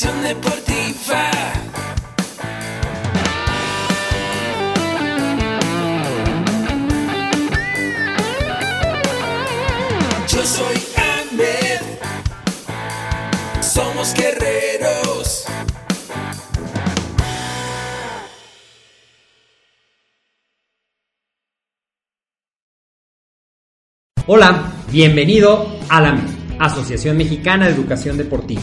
Educación deportiva. Yo soy Ahmed. Somos guerreros. Hola, bienvenido a la Asociación Mexicana de Educación Deportiva.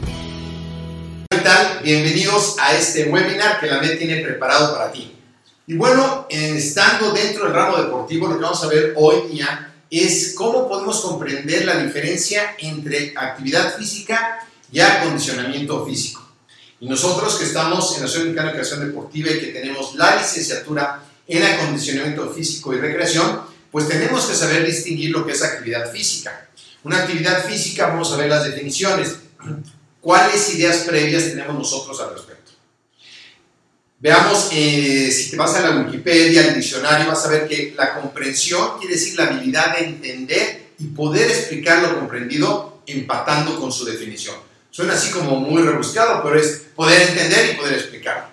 Bienvenidos a este webinar que la MED tiene preparado para ti. Y bueno, estando dentro del ramo deportivo, lo que vamos a ver hoy día es cómo podemos comprender la diferencia entre actividad física y acondicionamiento físico. Y nosotros que estamos en la Asociación Mexicana de Educación Deportiva y que tenemos la licenciatura en acondicionamiento físico y recreación, pues tenemos que saber distinguir lo que es actividad física. Una actividad física, vamos a ver las definiciones. ¿Cuáles ideas previas tenemos nosotros al respecto? Veamos, eh, si te vas a la Wikipedia, al diccionario, vas a ver que la comprensión quiere decir la habilidad de entender y poder explicar lo comprendido empatando con su definición. Suena así como muy rebuscado, pero es poder entender y poder explicar.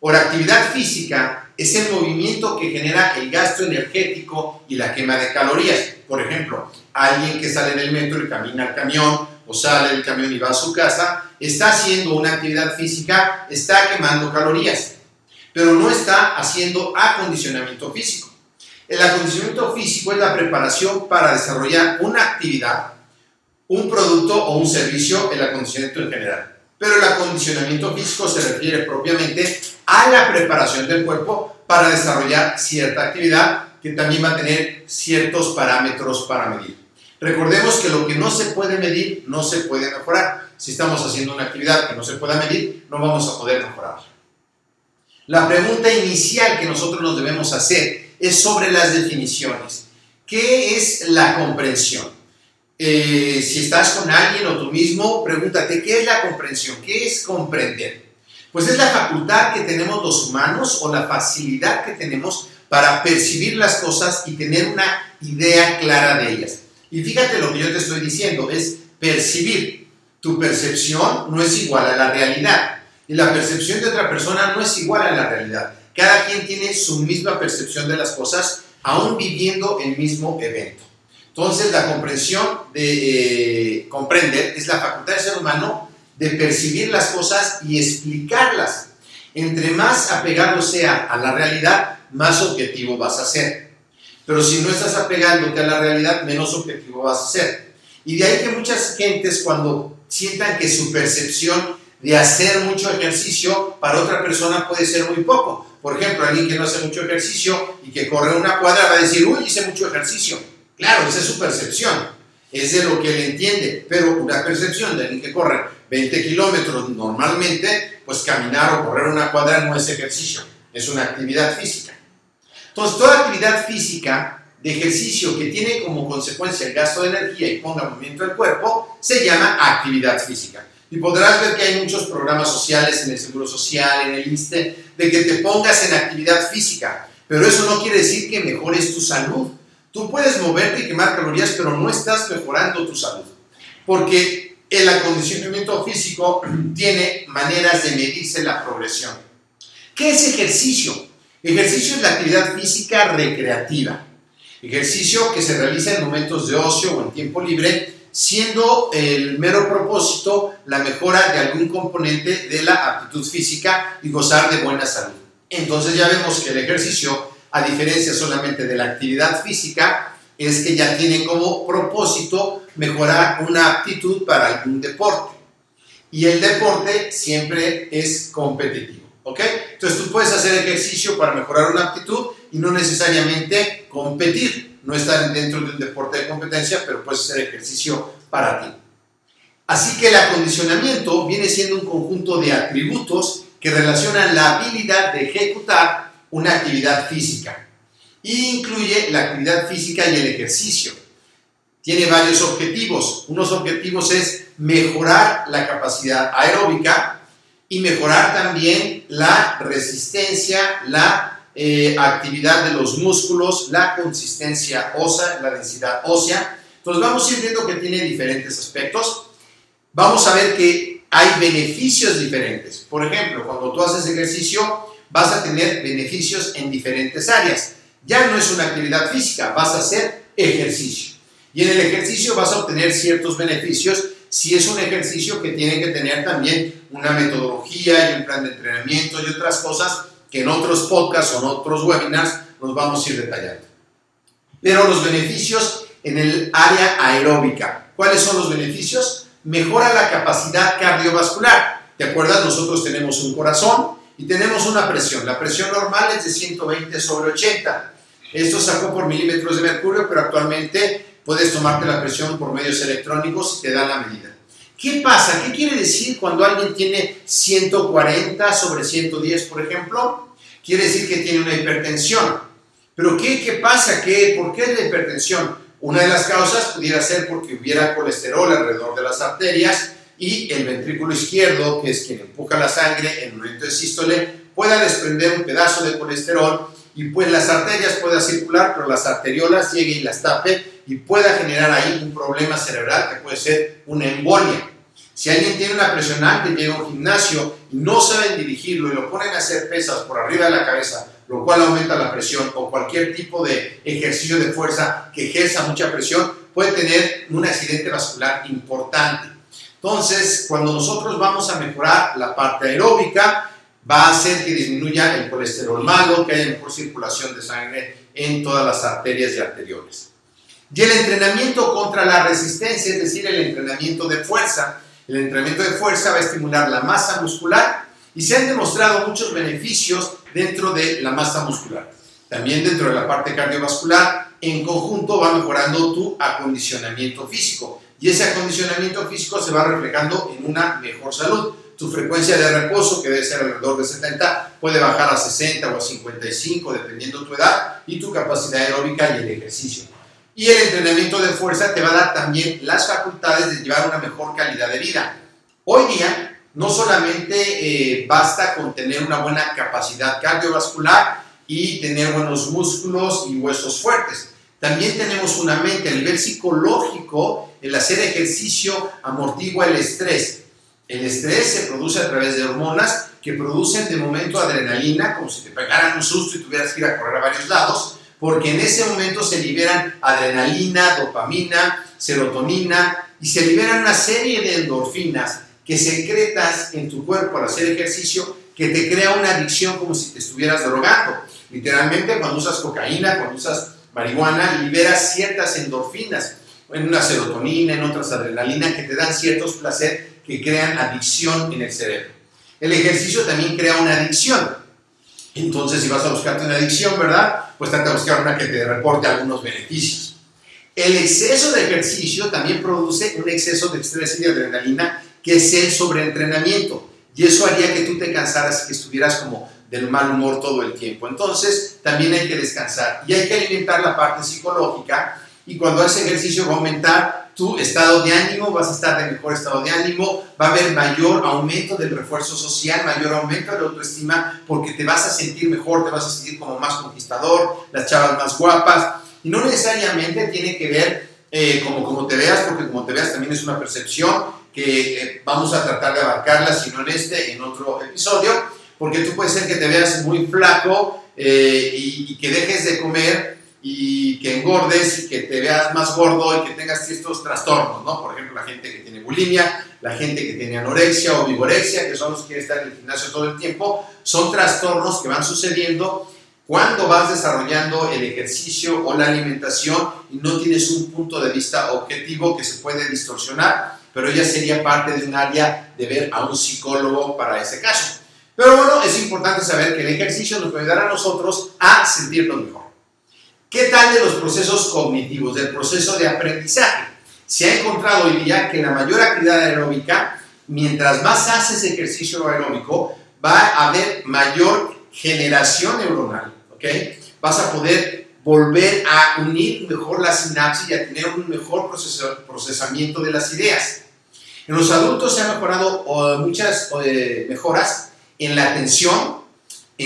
Por actividad física es el movimiento que genera el gasto energético y la quema de calorías. Por ejemplo, alguien que sale del metro y camina al camión o sale del camión y va a su casa, está haciendo una actividad física, está quemando calorías, pero no está haciendo acondicionamiento físico. El acondicionamiento físico es la preparación para desarrollar una actividad, un producto o un servicio, el acondicionamiento en general. Pero el acondicionamiento físico se refiere propiamente a la preparación del cuerpo para desarrollar cierta actividad que también va a tener ciertos parámetros para medir. Recordemos que lo que no se puede medir no se puede mejorar. Si estamos haciendo una actividad que no se pueda medir, no vamos a poder mejorar. La pregunta inicial que nosotros nos debemos hacer es sobre las definiciones. ¿Qué es la comprensión? Eh, si estás con alguien o tú mismo, pregúntate, ¿qué es la comprensión? ¿Qué es comprender? Pues es la facultad que tenemos los humanos o la facilidad que tenemos para percibir las cosas y tener una idea clara de ellas. Y fíjate lo que yo te estoy diciendo, es percibir. Tu percepción no es igual a la realidad. Y la percepción de otra persona no es igual a la realidad. Cada quien tiene su misma percepción de las cosas, aún viviendo el mismo evento. Entonces, la comprensión de eh, comprender es la facultad del ser humano de percibir las cosas y explicarlas. Entre más apegado sea a la realidad, más objetivo vas a ser. Pero si no estás apegándote a la realidad, menos objetivo vas a ser. Y de ahí que muchas gentes cuando sientan que su percepción de hacer mucho ejercicio para otra persona puede ser muy poco. Por ejemplo, alguien que no hace mucho ejercicio y que corre una cuadra va a decir, uy, hice mucho ejercicio. Claro, esa es su percepción, es de lo que él entiende, pero una percepción de alguien que corre 20 kilómetros normalmente, pues caminar o correr una cuadra no es ejercicio, es una actividad física. Entonces, toda actividad física de ejercicio que tiene como consecuencia el gasto de energía y ponga movimiento al cuerpo, se llama actividad física. Y podrás ver que hay muchos programas sociales en el Seguro Social, en el ISTE, de que te pongas en actividad física. Pero eso no quiere decir que mejores tu salud. Tú puedes moverte y quemar calorías, pero no estás mejorando tu salud. Porque el acondicionamiento físico tiene maneras de medirse la progresión. ¿Qué es ejercicio? Ejercicio es la actividad física recreativa. Ejercicio que se realiza en momentos de ocio o en tiempo libre, siendo el mero propósito la mejora de algún componente de la aptitud física y gozar de buena salud. Entonces ya vemos que el ejercicio, a diferencia solamente de la actividad física, es que ya tiene como propósito mejorar una aptitud para algún deporte. Y el deporte siempre es competitivo. ¿Ok? Entonces tú puedes hacer ejercicio para mejorar una aptitud y no necesariamente competir. No estar dentro de un deporte de competencia, pero puedes hacer ejercicio para ti. Así que el acondicionamiento viene siendo un conjunto de atributos que relacionan la habilidad de ejecutar una actividad física y incluye la actividad física y el ejercicio. Tiene varios objetivos. Unos objetivos es mejorar la capacidad aeróbica y mejorar también la resistencia, la eh, actividad de los músculos, la consistencia ósea, la densidad ósea. Entonces vamos a ir viendo que tiene diferentes aspectos. Vamos a ver que hay beneficios diferentes. Por ejemplo, cuando tú haces ejercicio, vas a tener beneficios en diferentes áreas. Ya no es una actividad física, vas a hacer ejercicio. Y en el ejercicio vas a obtener ciertos beneficios si es un ejercicio que tiene que tener también una metodología y un plan de entrenamiento y otras cosas que en otros podcasts o en otros webinars nos vamos a ir detallando. Pero los beneficios en el área aeróbica. ¿Cuáles son los beneficios? Mejora la capacidad cardiovascular. ¿Te acuerdas? Nosotros tenemos un corazón y tenemos una presión. La presión normal es de 120 sobre 80. Esto sacó por milímetros de mercurio, pero actualmente puedes tomarte la presión por medios electrónicos y te dan la medida. ¿Qué pasa? ¿Qué quiere decir cuando alguien tiene 140 sobre 110, por ejemplo? Quiere decir que tiene una hipertensión. ¿Pero qué, qué pasa? ¿Qué, ¿Por qué es la hipertensión? Una de las causas pudiera ser porque hubiera colesterol alrededor de las arterias y el ventrículo izquierdo, que es quien empuja la sangre en el momento de sístole, pueda desprender un pedazo de colesterol y pues las arterias pueda circular, pero las arteriolas lleguen y las tape y pueda generar ahí un problema cerebral que puede ser una embolia. Si alguien tiene una presión alta y llega a un gimnasio y no saben dirigirlo y lo ponen a hacer pesas por arriba de la cabeza, lo cual aumenta la presión o cualquier tipo de ejercicio de fuerza que ejerza mucha presión, puede tener un accidente vascular importante. Entonces, cuando nosotros vamos a mejorar la parte aeróbica, va a hacer que disminuya el colesterol malo, que haya mejor circulación de sangre en todas las arterias y arterioles. Y el entrenamiento contra la resistencia, es decir, el entrenamiento de fuerza. El entrenamiento de fuerza va a estimular la masa muscular y se han demostrado muchos beneficios dentro de la masa muscular. También dentro de la parte cardiovascular, en conjunto va mejorando tu acondicionamiento físico y ese acondicionamiento físico se va reflejando en una mejor salud. Tu frecuencia de reposo, que debe ser alrededor de 70, puede bajar a 60 o a 55, dependiendo tu edad y tu capacidad aeróbica y el ejercicio. Y el entrenamiento de fuerza te va a dar también las facultades de llevar una mejor calidad de vida. Hoy día, no solamente eh, basta con tener una buena capacidad cardiovascular y tener buenos músculos y huesos fuertes. También tenemos una mente a nivel psicológico, el hacer ejercicio amortigua el estrés. El estrés se produce a través de hormonas que producen de momento adrenalina, como si te pegaran un susto y tuvieras que ir a correr a varios lados, porque en ese momento se liberan adrenalina, dopamina, serotonina y se liberan una serie de endorfinas que secretas en tu cuerpo al hacer ejercicio que te crea una adicción como si te estuvieras drogando. Literalmente cuando usas cocaína, cuando usas marihuana, liberas ciertas endorfinas, en una serotonina, en otras adrenalina, que te dan ciertos placer que crean adicción en el cerebro. El ejercicio también crea una adicción. Entonces, si vas a buscarte una adicción, ¿verdad? Pues trata de buscar una que te reporte algunos beneficios. El exceso de ejercicio también produce un exceso de estrés y de adrenalina, que es el sobreentrenamiento. Y eso haría que tú te cansaras y que estuvieras como del mal humor todo el tiempo. Entonces, también hay que descansar y hay que alimentar la parte psicológica y cuando haces ejercicio va a aumentar tu estado de ánimo, vas a estar de mejor estado de ánimo, va a haber mayor aumento del refuerzo social, mayor aumento de la autoestima, porque te vas a sentir mejor, te vas a sentir como más conquistador, las chavas más guapas, y no necesariamente tiene que ver eh, como, como te veas, porque como te veas también es una percepción, que eh, vamos a tratar de abarcarla, si no en este, en otro episodio, porque tú puedes ser que te veas muy flaco eh, y que dejes de comer y que engordes y que te veas más gordo y que tengas estos trastornos, ¿no? Por ejemplo, la gente que tiene bulimia, la gente que tiene anorexia o vigorexia, que son los que están en el gimnasio todo el tiempo, son trastornos que van sucediendo cuando vas desarrollando el ejercicio o la alimentación y no tienes un punto de vista objetivo que se puede distorsionar, pero ya sería parte de un área de ver a un psicólogo para ese caso. Pero bueno, es importante saber que el ejercicio nos puede ayudar a nosotros a sentirnos mejor. ¿Qué tal de los procesos cognitivos, del proceso de aprendizaje? Se ha encontrado hoy día que la mayor actividad aeróbica, mientras más haces ejercicio aeróbico, va a haber mayor generación neuronal, ¿ok? Vas a poder volver a unir mejor la sinapsis y a tener un mejor procesamiento de las ideas. En los adultos se han mejorado muchas eh, mejoras en la atención,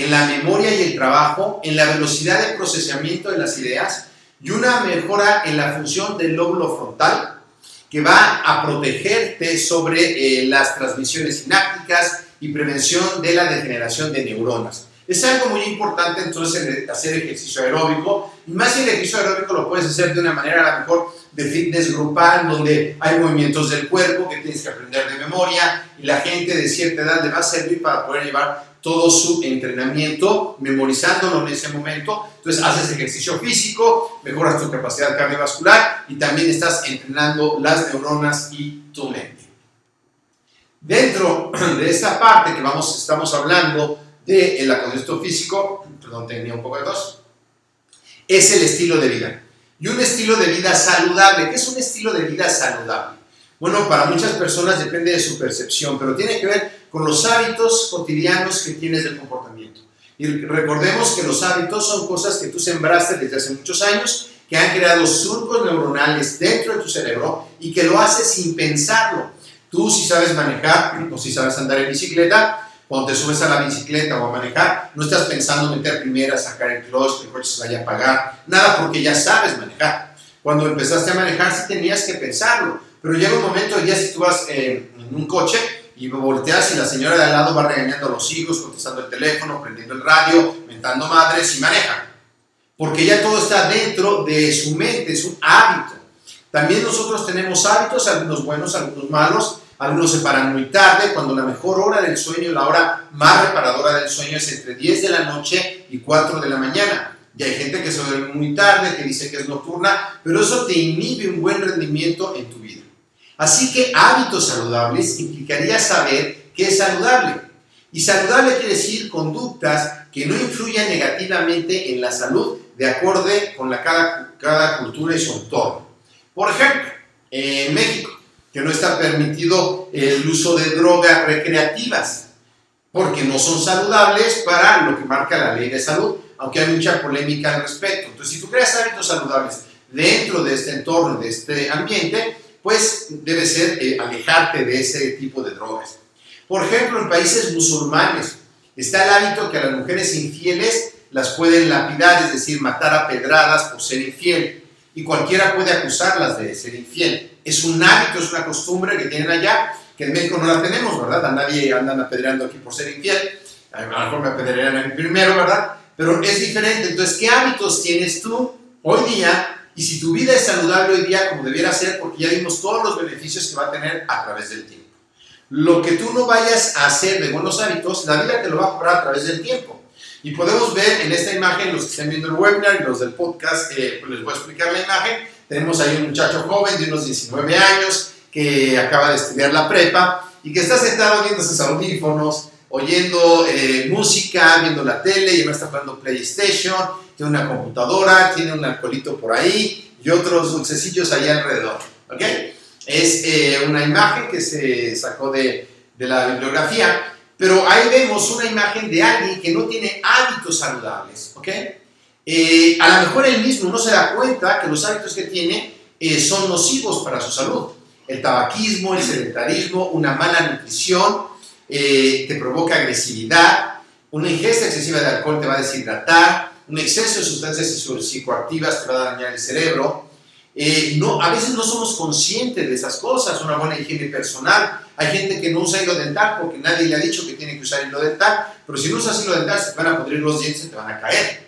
en la memoria y el trabajo, en la velocidad de procesamiento de las ideas y una mejora en la función del lóbulo frontal que va a protegerte sobre eh, las transmisiones sinápticas y prevención de la degeneración de neuronas. Es algo muy importante entonces hacer ejercicio aeróbico, y más si el ejercicio aeróbico lo puedes hacer de una manera a lo mejor de fitness grupal, donde hay movimientos del cuerpo que tienes que aprender de memoria, y la gente de cierta edad le va a servir para poder llevar todo su entrenamiento, memorizándolo en ese momento. Entonces haces ejercicio físico, mejoras tu capacidad cardiovascular y también estás entrenando las neuronas y tu mente. Dentro de esta parte que vamos, estamos hablando del de físico, perdón, tenía un poco de tos, es el estilo de vida. Y un estilo de vida saludable. ¿Qué es un estilo de vida saludable? Bueno, para muchas personas depende de su percepción, pero tiene que ver con los hábitos cotidianos que tienes del comportamiento. Y recordemos que los hábitos son cosas que tú sembraste desde hace muchos años, que han creado surcos neuronales dentro de tu cerebro y que lo haces sin pensarlo. Tú si sabes manejar o si sabes andar en bicicleta, cuando te subes a la bicicleta o a manejar, no estás pensando meter primera, sacar el clutch, que el coche se vaya a apagar, nada porque ya sabes manejar. Cuando empezaste a manejar sí tenías que pensarlo, pero llega un momento ya si tú vas en un coche, y volteas y la señora de al lado va regañando a los hijos, contestando el teléfono, prendiendo el radio, mentando madres y maneja. Porque ya todo está dentro de su mente, es un hábito. También nosotros tenemos hábitos, algunos buenos, algunos malos. Algunos se paran muy tarde, cuando la mejor hora del sueño, la hora más reparadora del sueño es entre 10 de la noche y 4 de la mañana. Y hay gente que se duerme muy tarde, que dice que es nocturna, pero eso te inhibe un buen rendimiento en tu vida. Así que hábitos saludables implicaría saber qué es saludable. Y saludable quiere decir conductas que no influyan negativamente en la salud de acuerdo con la cada, cada cultura y su entorno. Por ejemplo, en México, que no está permitido el uso de drogas recreativas, porque no son saludables para lo que marca la ley de salud, aunque hay mucha polémica al respecto. Entonces, si tú creas hábitos saludables dentro de este entorno, de este ambiente, pues debe ser eh, alejarte de ese tipo de drogas. Por ejemplo, en países musulmanes está el hábito que a las mujeres infieles las pueden lapidar, es decir, matar a pedradas por ser infiel. Y cualquiera puede acusarlas de ser infiel. Es un hábito, es una costumbre que tienen allá, que en México no la tenemos, ¿verdad? A nadie andan apedreando aquí por ser infiel. A lo mejor me apedrearán a primero, ¿verdad? Pero es diferente. Entonces, ¿qué hábitos tienes tú hoy día y si tu vida es saludable hoy día como debiera ser, porque ya vimos todos los beneficios que va a tener a través del tiempo. Lo que tú no vayas a hacer de buenos hábitos, la vida te lo va a cobrar a través del tiempo. Y podemos ver en esta imagen, los que estén viendo el webinar y los del podcast, eh, pues les voy a explicar la imagen. Tenemos ahí un muchacho joven de unos 19 años que acaba de estudiar la prepa y que está sentado viendo sus audífonos, oyendo eh, música, viendo la tele y me está jugando PlayStation tiene una computadora, tiene un alcoholito por ahí y otros dulcecillos ahí alrededor. ¿ok? Es eh, una imagen que se sacó de, de la bibliografía, pero ahí vemos una imagen de alguien que no tiene hábitos saludables. ¿ok? Eh, a lo mejor él mismo no se da cuenta que los hábitos que tiene son nocivos para su salud. El tabaquismo, el sedentarismo, una mala nutrición, te provoca agresividad, una ingesta excesiva de alcohol te va a deshidratar, un exceso de sustancias psicoactivas te va a dañar el cerebro, eh, no, a veces no somos conscientes de esas cosas, una buena higiene personal. Hay gente que no usa hilo dental porque nadie le ha dicho que tiene que usar hilo dental, pero si no usas hilo dental se te van a pudrir los dientes, se te van a caer.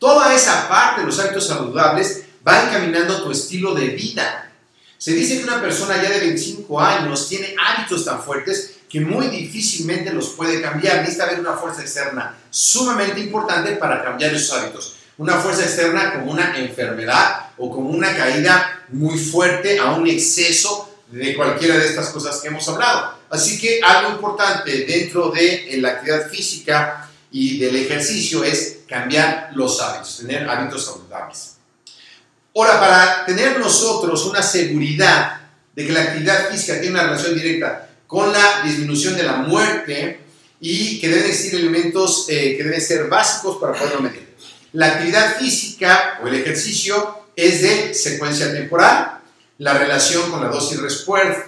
Toda esa parte de los hábitos saludables va encaminando tu estilo de vida. Se dice que una persona ya de 25 años tiene hábitos tan fuertes que muy difícilmente los puede cambiar. Necesita haber una fuerza externa sumamente importante para cambiar esos hábitos una fuerza externa como una enfermedad o como una caída muy fuerte a un exceso de cualquiera de estas cosas que hemos hablado. Así que algo importante dentro de la actividad física y del ejercicio es cambiar los hábitos, tener hábitos saludables. Ahora, para tener nosotros una seguridad de que la actividad física tiene una relación directa con la disminución de la muerte y que deben existir elementos eh, que deben ser básicos para poderlo medir. La actividad física o el ejercicio es de secuencia temporal, la relación con la dosis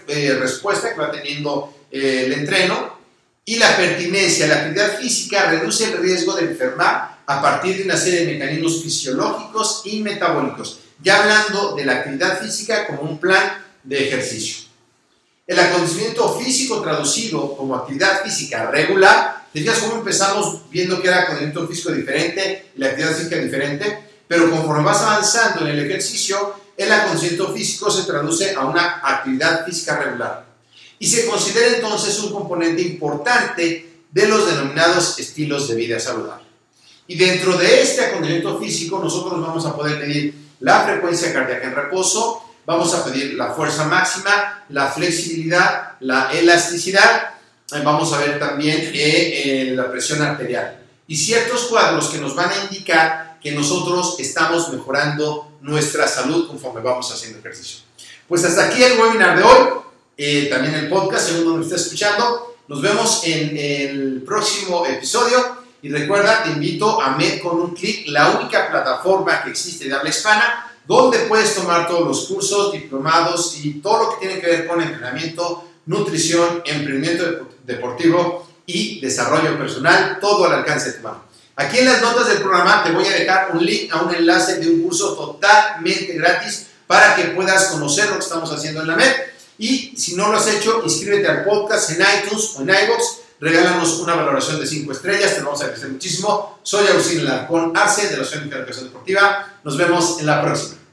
eh, respuesta que va teniendo eh, el entreno y la pertinencia. La actividad física reduce el riesgo de enfermar a partir de una serie de mecanismos fisiológicos y metabólicos. Ya hablando de la actividad física como un plan de ejercicio. El acondicionamiento físico traducido como actividad física regular ¿Te fijas cómo empezamos viendo que era acondicionamiento físico diferente y la actividad física diferente? Pero conforme vas avanzando en el ejercicio, el acondicionamiento físico se traduce a una actividad física regular. Y se considera entonces un componente importante de los denominados estilos de vida saludable. Y dentro de este acondicionamiento físico, nosotros vamos a poder medir la frecuencia cardíaca en reposo, vamos a pedir la fuerza máxima, la flexibilidad, la elasticidad vamos a ver también eh, la presión arterial y ciertos cuadros que nos van a indicar que nosotros estamos mejorando nuestra salud conforme vamos haciendo ejercicio. Pues hasta aquí el webinar de hoy, eh, también el podcast, según donde me estés escuchando. Nos vemos en el próximo episodio y recuerda, te invito a Med con un clic, la única plataforma que existe de habla hispana, donde puedes tomar todos los cursos, diplomados y todo lo que tiene que ver con entrenamiento, nutrición, emprendimiento deportivo y desarrollo personal, todo al alcance de tu mano. Aquí en las notas del programa te voy a dejar un link a un enlace de un curso totalmente gratis para que puedas conocer lo que estamos haciendo en la MED. Y si no lo has hecho, inscríbete al podcast en iTunes o en iVoox. Regálanos una valoración de 5 estrellas, te vamos a agradecer muchísimo. Soy Agustín Larcón Arce de la Asociación de Educación Deportiva. Nos vemos en la próxima.